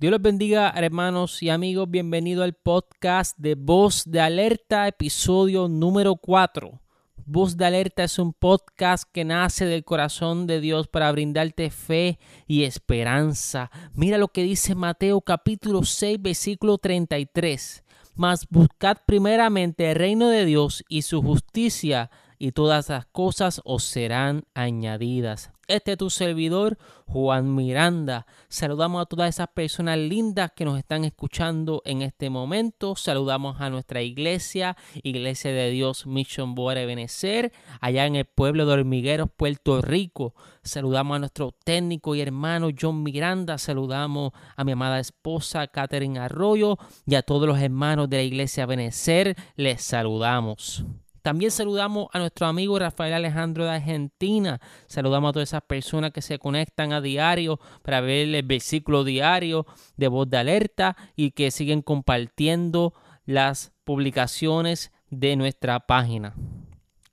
Dios los bendiga, hermanos y amigos. Bienvenido al podcast de Voz de Alerta, episodio número 4. Voz de Alerta es un podcast que nace del corazón de Dios para brindarte fe y esperanza. Mira lo que dice Mateo capítulo 6, versículo 33. Mas buscad primeramente el reino de Dios y su justicia y todas las cosas os serán añadidas. Este es tu servidor, Juan Miranda. Saludamos a todas esas personas lindas que nos están escuchando en este momento. Saludamos a nuestra iglesia, Iglesia de Dios Mission Board Benecer, allá en el pueblo de Hormigueros, Puerto Rico. Saludamos a nuestro técnico y hermano John Miranda. Saludamos a mi amada esposa Catherine Arroyo y a todos los hermanos de la Iglesia Benecer. Les saludamos. También saludamos a nuestro amigo Rafael Alejandro de Argentina. Saludamos a todas esas personas que se conectan a diario para ver el versículo diario de voz de alerta y que siguen compartiendo las publicaciones de nuestra página.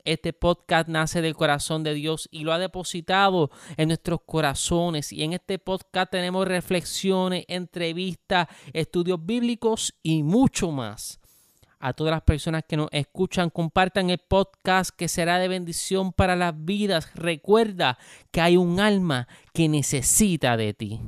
Este podcast nace del corazón de Dios y lo ha depositado en nuestros corazones. Y en este podcast tenemos reflexiones, entrevistas, estudios bíblicos y mucho más a todas las personas que nos escuchan, compartan el podcast que será de bendición para las vidas. Recuerda que hay un alma que necesita de ti.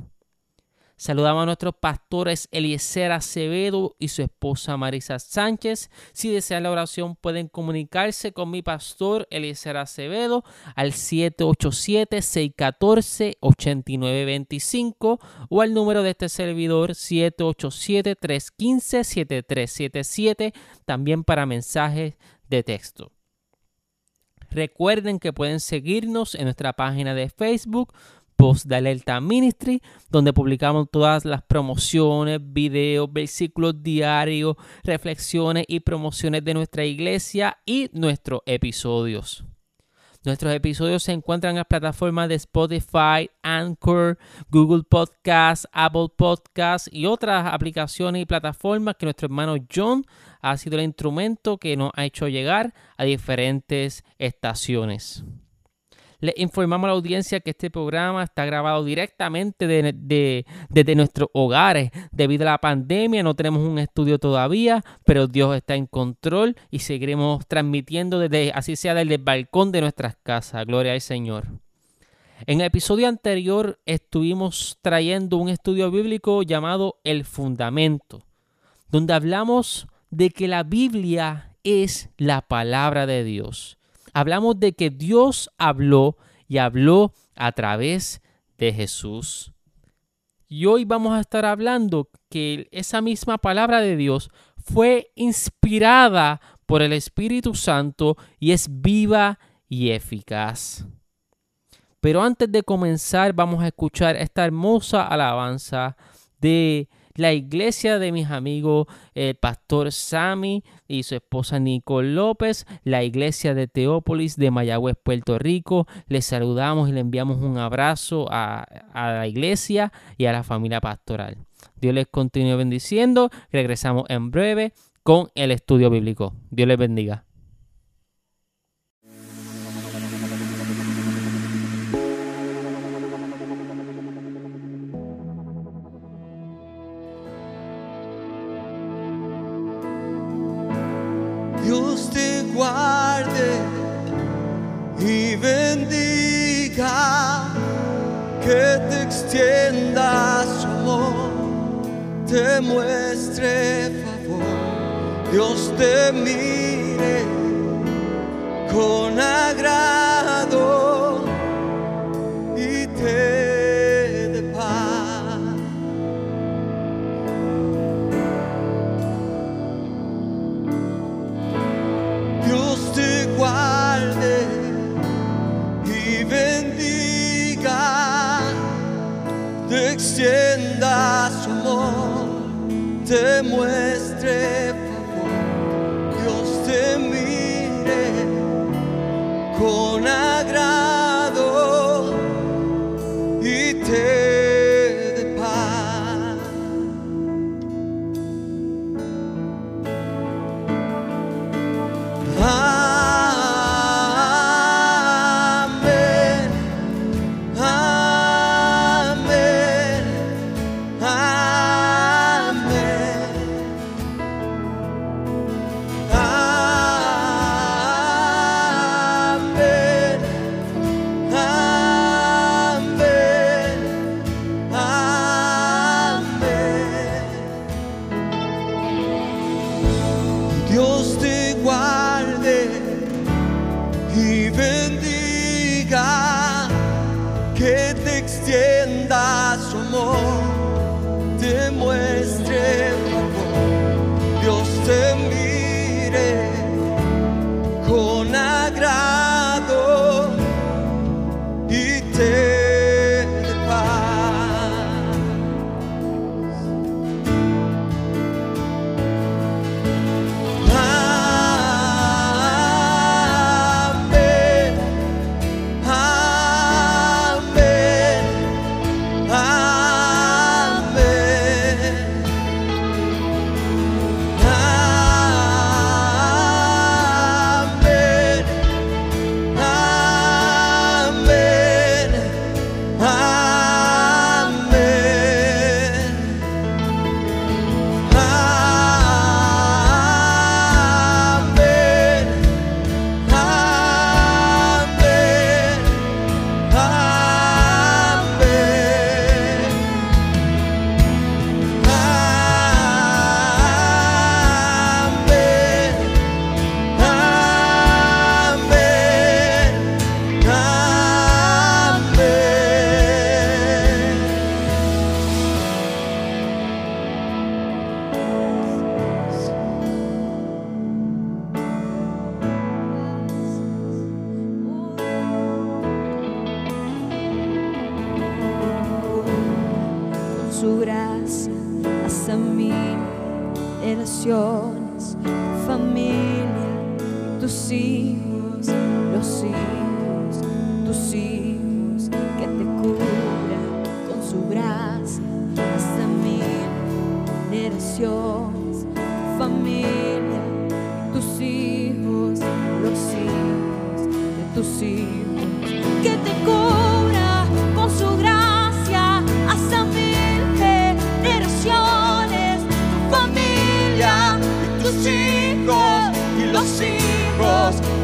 Saludamos a nuestros pastores Eliezer Acevedo y su esposa Marisa Sánchez. Si desean la oración pueden comunicarse con mi pastor Eliezer Acevedo al 787-614-8925 o al número de este servidor 787-315-7377 también para mensajes de texto. Recuerden que pueden seguirnos en nuestra página de Facebook Post de Alerta Ministry, donde publicamos todas las promociones, videos, versículos diarios, reflexiones y promociones de nuestra iglesia y nuestros episodios. Nuestros episodios se encuentran en las plataformas de Spotify, Anchor, Google Podcasts, Apple Podcasts y otras aplicaciones y plataformas que nuestro hermano John ha sido el instrumento que nos ha hecho llegar a diferentes estaciones. Le informamos a la audiencia que este programa está grabado directamente desde nuestros hogares. Debido a la pandemia no tenemos un estudio todavía, pero Dios está en control y seguiremos transmitiendo desde, así sea desde el balcón de nuestras casas. Gloria al Señor. En el episodio anterior estuvimos trayendo un estudio bíblico llamado El Fundamento, donde hablamos de que la Biblia es la palabra de Dios hablamos de que Dios habló y habló a través de Jesús. Y hoy vamos a estar hablando que esa misma palabra de Dios fue inspirada por el Espíritu Santo y es viva y eficaz. Pero antes de comenzar vamos a escuchar esta hermosa alabanza de la iglesia de mis amigos, el pastor Sammy y su esposa Nicole López, la iglesia de Teópolis de Mayagüez, Puerto Rico. Les saludamos y le enviamos un abrazo a, a la iglesia y a la familia pastoral. Dios les continúe bendiciendo. Regresamos en breve con el estudio bíblico. Dios les bendiga. Guarde y bendiga, que te extienda su amor, te muestre favor, Dios te mire con agrado extienda su amor, te muestre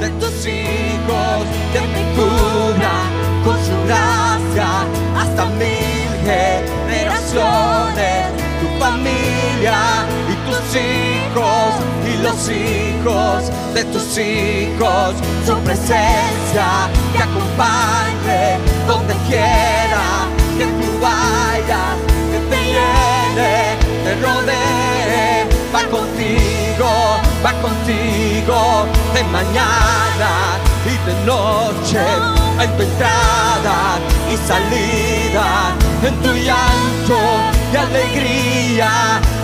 de tus hijos que te cubra con su gracia hasta mil generaciones tu familia y tus hijos y los hijos de tus hijos su presencia te acompañe donde quiera que tú vayas que te llene te rodee va contigo, va contigo de mañana y de noche, en tu entrada y salida, en tu llanto y alegría.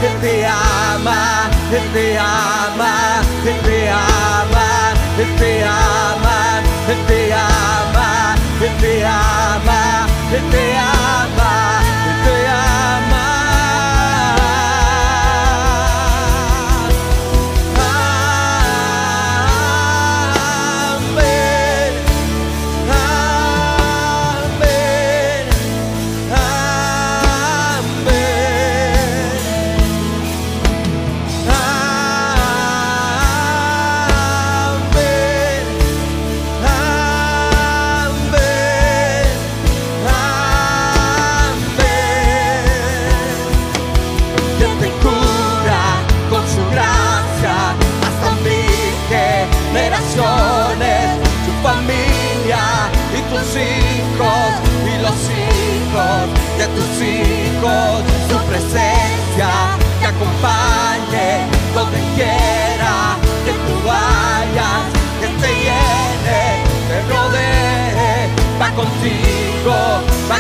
Él te ama, Él te ama, Él te ama, Él te ama, Él te ama, Él te ama, Él te ama,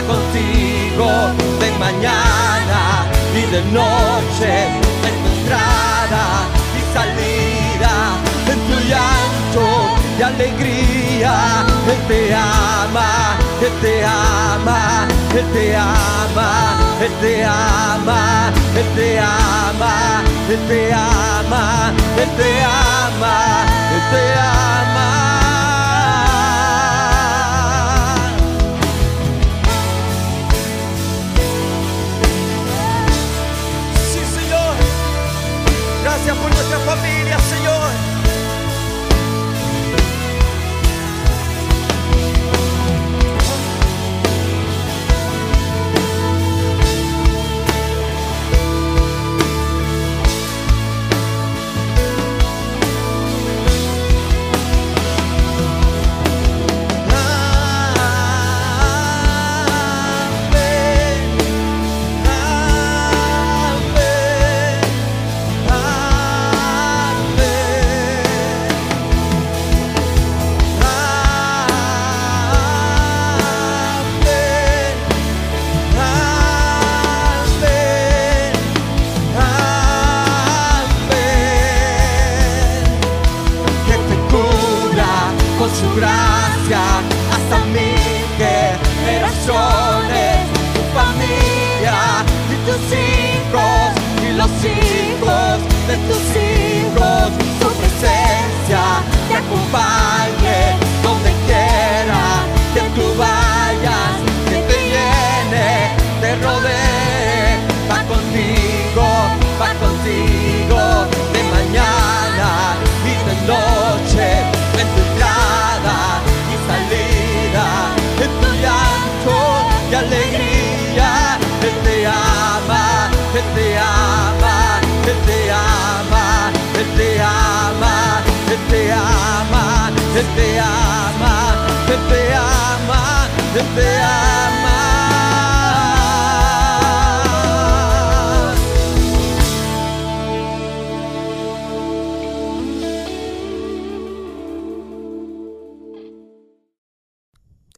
contigo de mañana y de noche, en tu entrada y salida, en tu llanto y alegría. Él te ama, Él te ama, Él te ama, Él te ama, Él te ama, Él te ama, Él te ama, Él te ama. Gracias por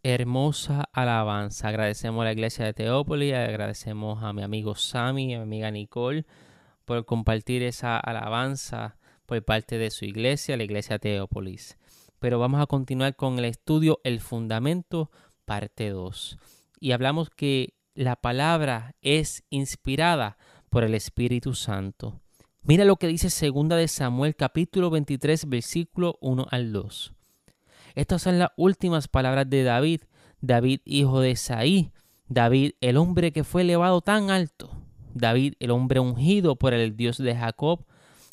Hermosa alabanza. Agradecemos a la iglesia de Teópolis, agradecemos a mi amigo Sammy, a mi amiga Nicole por compartir esa alabanza por parte de su iglesia, la iglesia Teópolis. Pero vamos a continuar con el estudio El Fundamento, parte 2. Y hablamos que la palabra es inspirada por el Espíritu Santo. Mira lo que dice 2 de Samuel capítulo 23 versículo 1 al 2. Estas son las últimas palabras de David, David hijo de Saí, David el hombre que fue elevado tan alto, David el hombre ungido por el Dios de Jacob,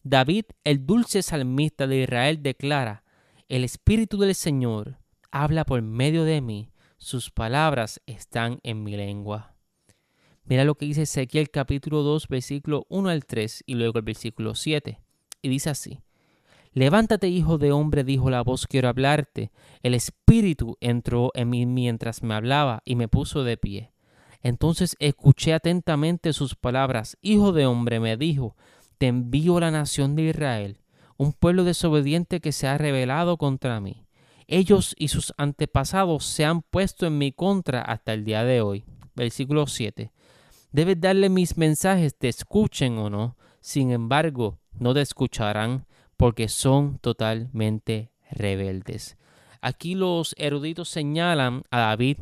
David el dulce salmista de Israel declara, el Espíritu del Señor habla por medio de mí, sus palabras están en mi lengua. Mira lo que dice Ezequiel capítulo 2 versículo 1 al 3 y luego el versículo 7. Y dice así, Levántate, hijo de hombre, dijo la voz, quiero hablarte. El espíritu entró en mí mientras me hablaba y me puso de pie. Entonces escuché atentamente sus palabras. Hijo de hombre, me dijo, te envío la nación de Israel, un pueblo desobediente que se ha rebelado contra mí. Ellos y sus antepasados se han puesto en mi contra hasta el día de hoy. Versículo 7. Debes darle mis mensajes, te escuchen o no. Sin embargo, no te escucharán porque son totalmente rebeldes. Aquí los eruditos señalan a David,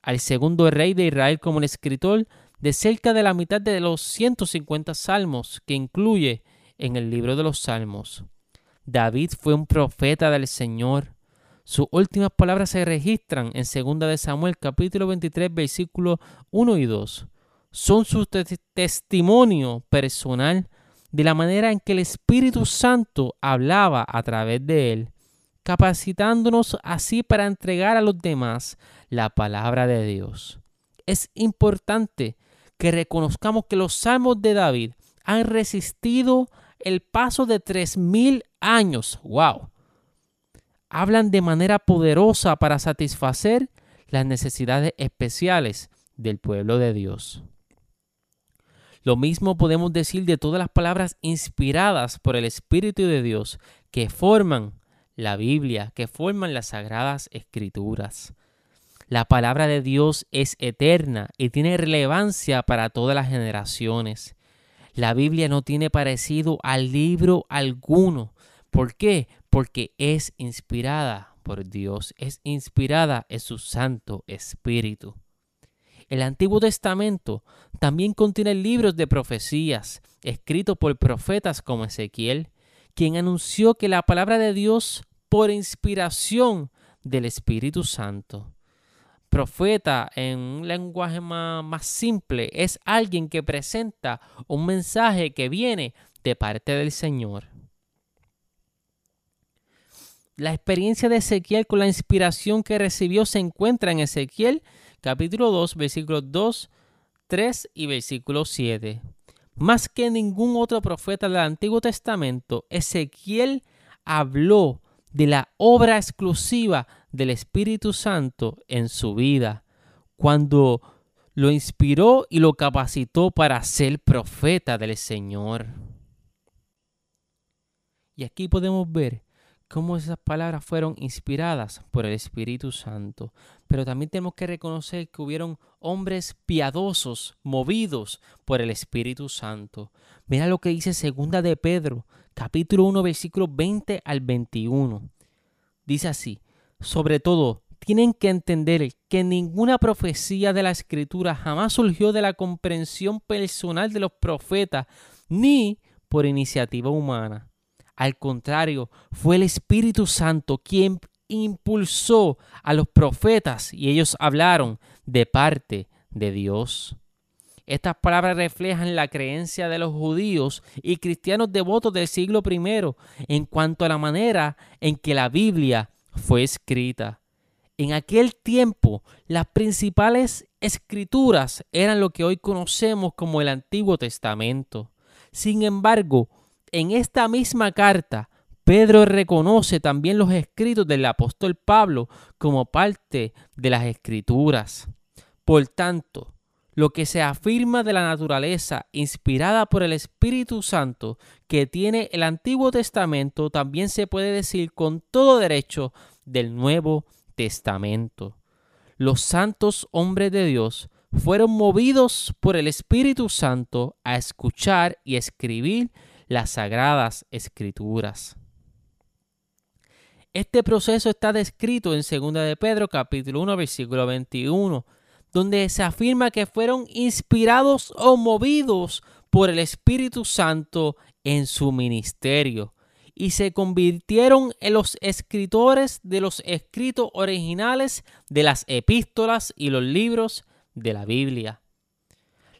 al segundo rey de Israel, como el escritor de cerca de la mitad de los 150 salmos que incluye en el libro de los salmos. David fue un profeta del Señor. Sus últimas palabras se registran en 2 de Samuel capítulo 23 versículos 1 y 2. Son su testimonio personal de la manera en que el Espíritu Santo hablaba a través de él, capacitándonos así para entregar a los demás la palabra de Dios. Es importante que reconozcamos que los salmos de David han resistido el paso de tres mil años. ¡Wow! Hablan de manera poderosa para satisfacer las necesidades especiales del pueblo de Dios. Lo mismo podemos decir de todas las palabras inspiradas por el Espíritu de Dios que forman la Biblia, que forman las sagradas escrituras. La palabra de Dios es eterna y tiene relevancia para todas las generaciones. La Biblia no tiene parecido al libro alguno. ¿Por qué? Porque es inspirada por Dios, es inspirada en su Santo Espíritu. El Antiguo Testamento también contiene libros de profecías escritos por profetas como Ezequiel, quien anunció que la palabra de Dios por inspiración del Espíritu Santo. Profeta, en un lenguaje más, más, simple, es alguien que presenta un mensaje que viene de parte del Señor. La experiencia de Ezequiel con la inspiración que recibió se encuentra en Ezequiel capítulo 2, versículos 2, 3 y versículo 7. Más que ningún otro profeta del Antiguo Testamento, Ezequiel habló de la obra exclusiva del Espíritu Santo en su vida, cuando lo inspiró y lo capacitó para ser profeta del Señor. Y aquí podemos ver cómo esas palabras fueron inspiradas por el Espíritu Santo. Pero también tenemos que reconocer que hubieron hombres piadosos movidos por el Espíritu Santo. Mira lo que dice segunda de Pedro, capítulo 1, versículo 20 al 21. Dice así, sobre todo, tienen que entender que ninguna profecía de la Escritura jamás surgió de la comprensión personal de los profetas, ni por iniciativa humana al contrario, fue el Espíritu Santo quien impulsó a los profetas y ellos hablaron de parte de Dios. Estas palabras reflejan la creencia de los judíos y cristianos devotos del siglo I en cuanto a la manera en que la Biblia fue escrita. En aquel tiempo, las principales escrituras eran lo que hoy conocemos como el Antiguo Testamento. Sin embargo, en esta misma carta, Pedro reconoce también los escritos del apóstol Pablo como parte de las escrituras. Por tanto, lo que se afirma de la naturaleza inspirada por el Espíritu Santo que tiene el Antiguo Testamento también se puede decir con todo derecho del Nuevo Testamento. los santos hombres de Dios fueron movidos por el Espíritu Santo a escuchar y escribir las sagradas escrituras. Este proceso está descrito en 2 de Pedro capítulo 1 versículo 21, donde se afirma que fueron inspirados o movidos por el Espíritu Santo en su ministerio y se convirtieron en los escritores de los escritos originales de las epístolas y los libros de la Biblia.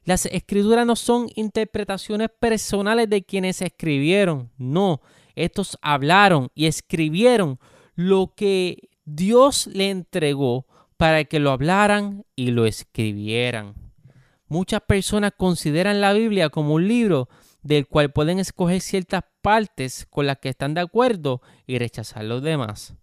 Las escrituras no son interpretaciones personales de quienes escribieron, no, estos hablaron y escribieron lo que Dios le entregó para que lo hablaran y lo escribieran. Muchas personas consideran la Biblia como un libro del cual pueden escoger ciertas partes con las que están de acuerdo y rechazar los demás.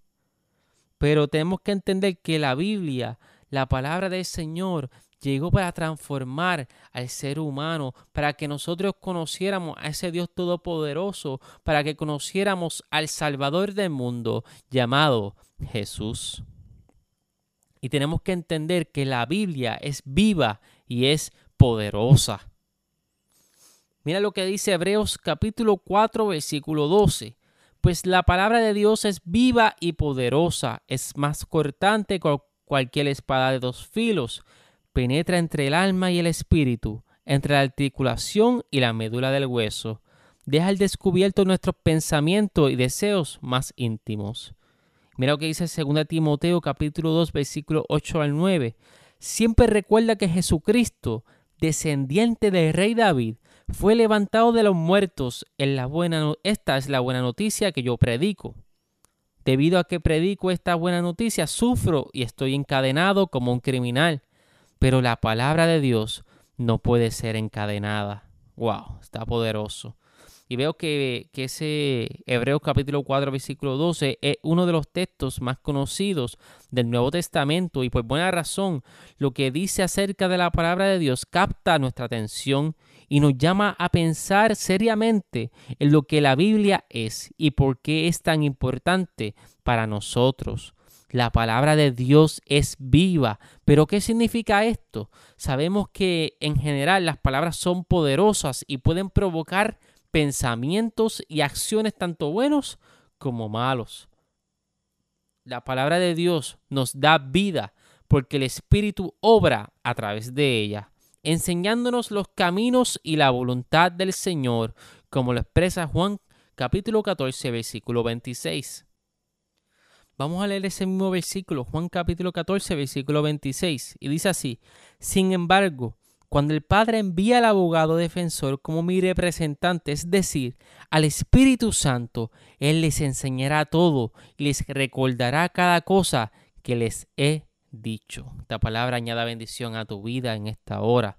Pero tenemos que entender que la Biblia, la palabra del Señor, llegó para transformar al ser humano, para que nosotros conociéramos a ese Dios todopoderoso, para que conociéramos al Salvador del mundo llamado Jesús. Y tenemos que entender que la Biblia es viva y es poderosa. Mira lo que dice Hebreos capítulo 4 versículo 12. Pues la palabra de Dios es viva y poderosa, es más cortante que cualquier espada de dos filos, penetra entre el alma y el espíritu, entre la articulación y la médula del hueso, deja al descubierto nuestros pensamientos y deseos más íntimos. Mira lo que dice 2 Timoteo capítulo 2 versículo 8 al 9. Siempre recuerda que Jesucristo, descendiente del rey David, fue levantado de los muertos. En la buena, esta es la buena noticia que yo predico. Debido a que predico esta buena noticia, sufro y estoy encadenado como un criminal pero la palabra de Dios no puede ser encadenada. Wow, está poderoso. Y veo que, que, ese Hebreos capítulo 4, versículo 12 es uno de los textos más conocidos del Nuevo Testamento y por buena razón lo que dice acerca de la palabra de Dios capta nuestra atención y nos llama a pensar seriamente en lo que la Biblia es y por qué es tan importante para nosotros. La palabra de Dios es viva. Pero ¿qué significa esto? Sabemos que en general las palabras son poderosas y pueden provocar pensamientos y acciones tanto buenos como malos. La palabra de Dios nos da vida porque el Espíritu obra a través de ella, enseñándonos los caminos y la voluntad del Señor, como lo expresa Juan capítulo 14, versículo 26. Vamos a leer ese mismo versículo, Juan capítulo 14, versículo 26, y dice así, sin embargo, cuando el Padre envía al abogado defensor como mi representante, es decir, al Espíritu Santo, Él les enseñará todo y les recordará cada cosa que les he dicho. Esta palabra añada bendición a tu vida en esta hora.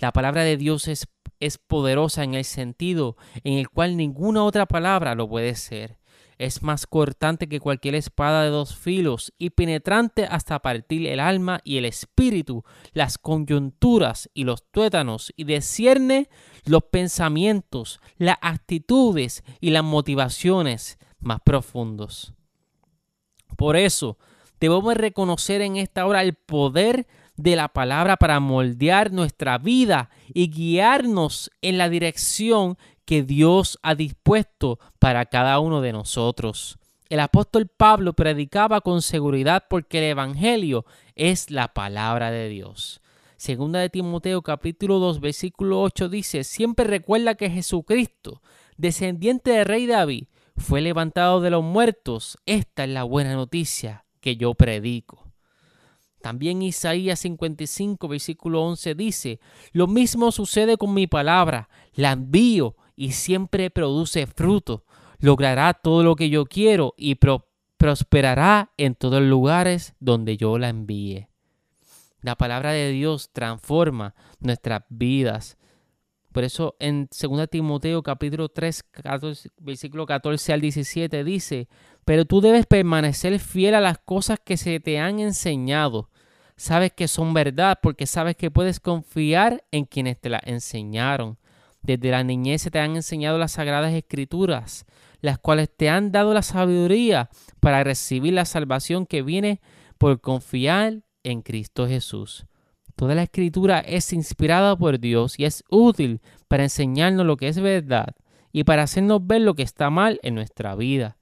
La palabra de Dios es, es poderosa en el sentido en el cual ninguna otra palabra lo puede ser es más cortante que cualquier espada de dos filos y penetrante hasta partir el alma y el espíritu, las coyunturas y los tuétanos, y descierne los pensamientos, las actitudes y las motivaciones más profundos. Por eso, debemos reconocer en esta hora el poder de la palabra para moldear nuestra vida y guiarnos en la dirección que Dios ha dispuesto para cada uno de nosotros. El apóstol Pablo predicaba con seguridad porque el Evangelio es la palabra de Dios. Segunda de Timoteo capítulo 2 versículo 8 dice, siempre recuerda que Jesucristo, descendiente del rey David, fue levantado de los muertos. Esta es la buena noticia que yo predico. También Isaías 55 versículo 11 dice, lo mismo sucede con mi palabra, la envío y siempre produce fruto. Logrará todo lo que yo quiero y prosperará en todos los lugares donde yo la envíe. La palabra de Dios transforma nuestras vidas. Por eso en 2 Timoteo capítulo 3, versículo 14 al 17 dice, pero tú debes permanecer fiel a las cosas que se te han enseñado. Sabes que son verdad porque sabes que puedes confiar en quienes te las enseñaron. Desde la niñez se te han enseñado las sagradas escrituras, las cuales te han dado la sabiduría para recibir la salvación que viene por confiar en Cristo Jesús. Toda la escritura es inspirada por Dios y es útil para enseñarnos lo que es verdad y para hacernos ver lo que está mal en nuestra vida.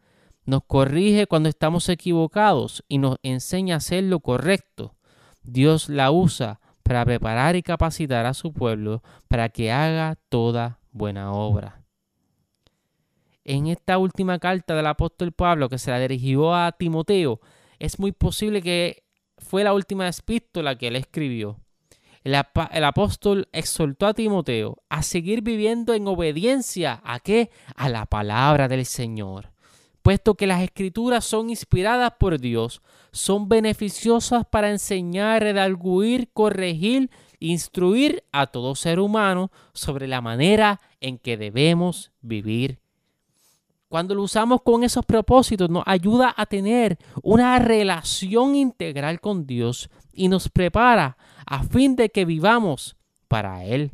Nos corrige cuando estamos equivocados y nos enseña a hacer lo correcto. Dios la usa para preparar y capacitar a su pueblo para que haga toda buena obra. En esta última carta del apóstol Pablo que se la dirigió a Timoteo, es muy posible que fue la última epístola que él escribió. El, apóstol exhortó a Timoteo a seguir viviendo en obediencia a qué? A la palabra del Señor. Puesto que las escrituras son inspiradas por Dios, son beneficiosas para enseñar, redarguir, corregir, instruir a todo ser humano sobre la manera en que debemos vivir. Cuando lo usamos con esos propósitos, nos ayuda a tener una relación integral con Dios y nos prepara a fin de que vivamos para Él.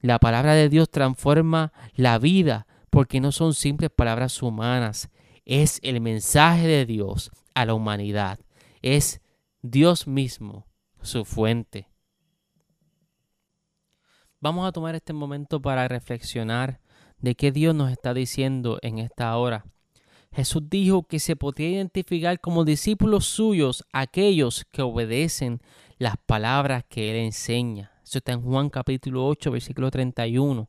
La palabra de Dios transforma la vida porque no son simples palabras humanas, es el mensaje de Dios a la humanidad. Es Dios mismo, su fuente. Vamos a tomar este momento para reflexionar de qué Dios nos está diciendo en esta hora. Jesús dijo que se podía identificar como discípulos suyos aquellos que obedecen las palabras que Él enseña. Eso está en Juan capítulo 8, versículo 31.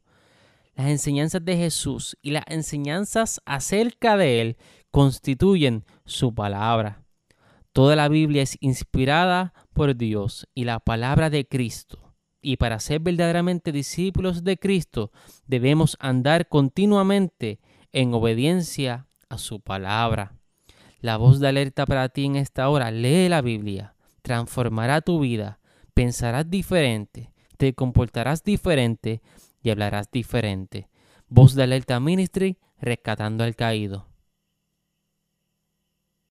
Las enseñanzas de Jesús y las enseñanzas acerca de Él constituyen su palabra. Toda la Biblia es inspirada por Dios y la palabra de Cristo. Y para ser verdaderamente discípulos de Cristo debemos andar continuamente en obediencia a su palabra. La voz de alerta para ti en esta hora, lee la Biblia, transformará tu vida, pensarás diferente, te comportarás diferente y hablarás diferente. Voz de Alerta Ministry, rescatando al caído.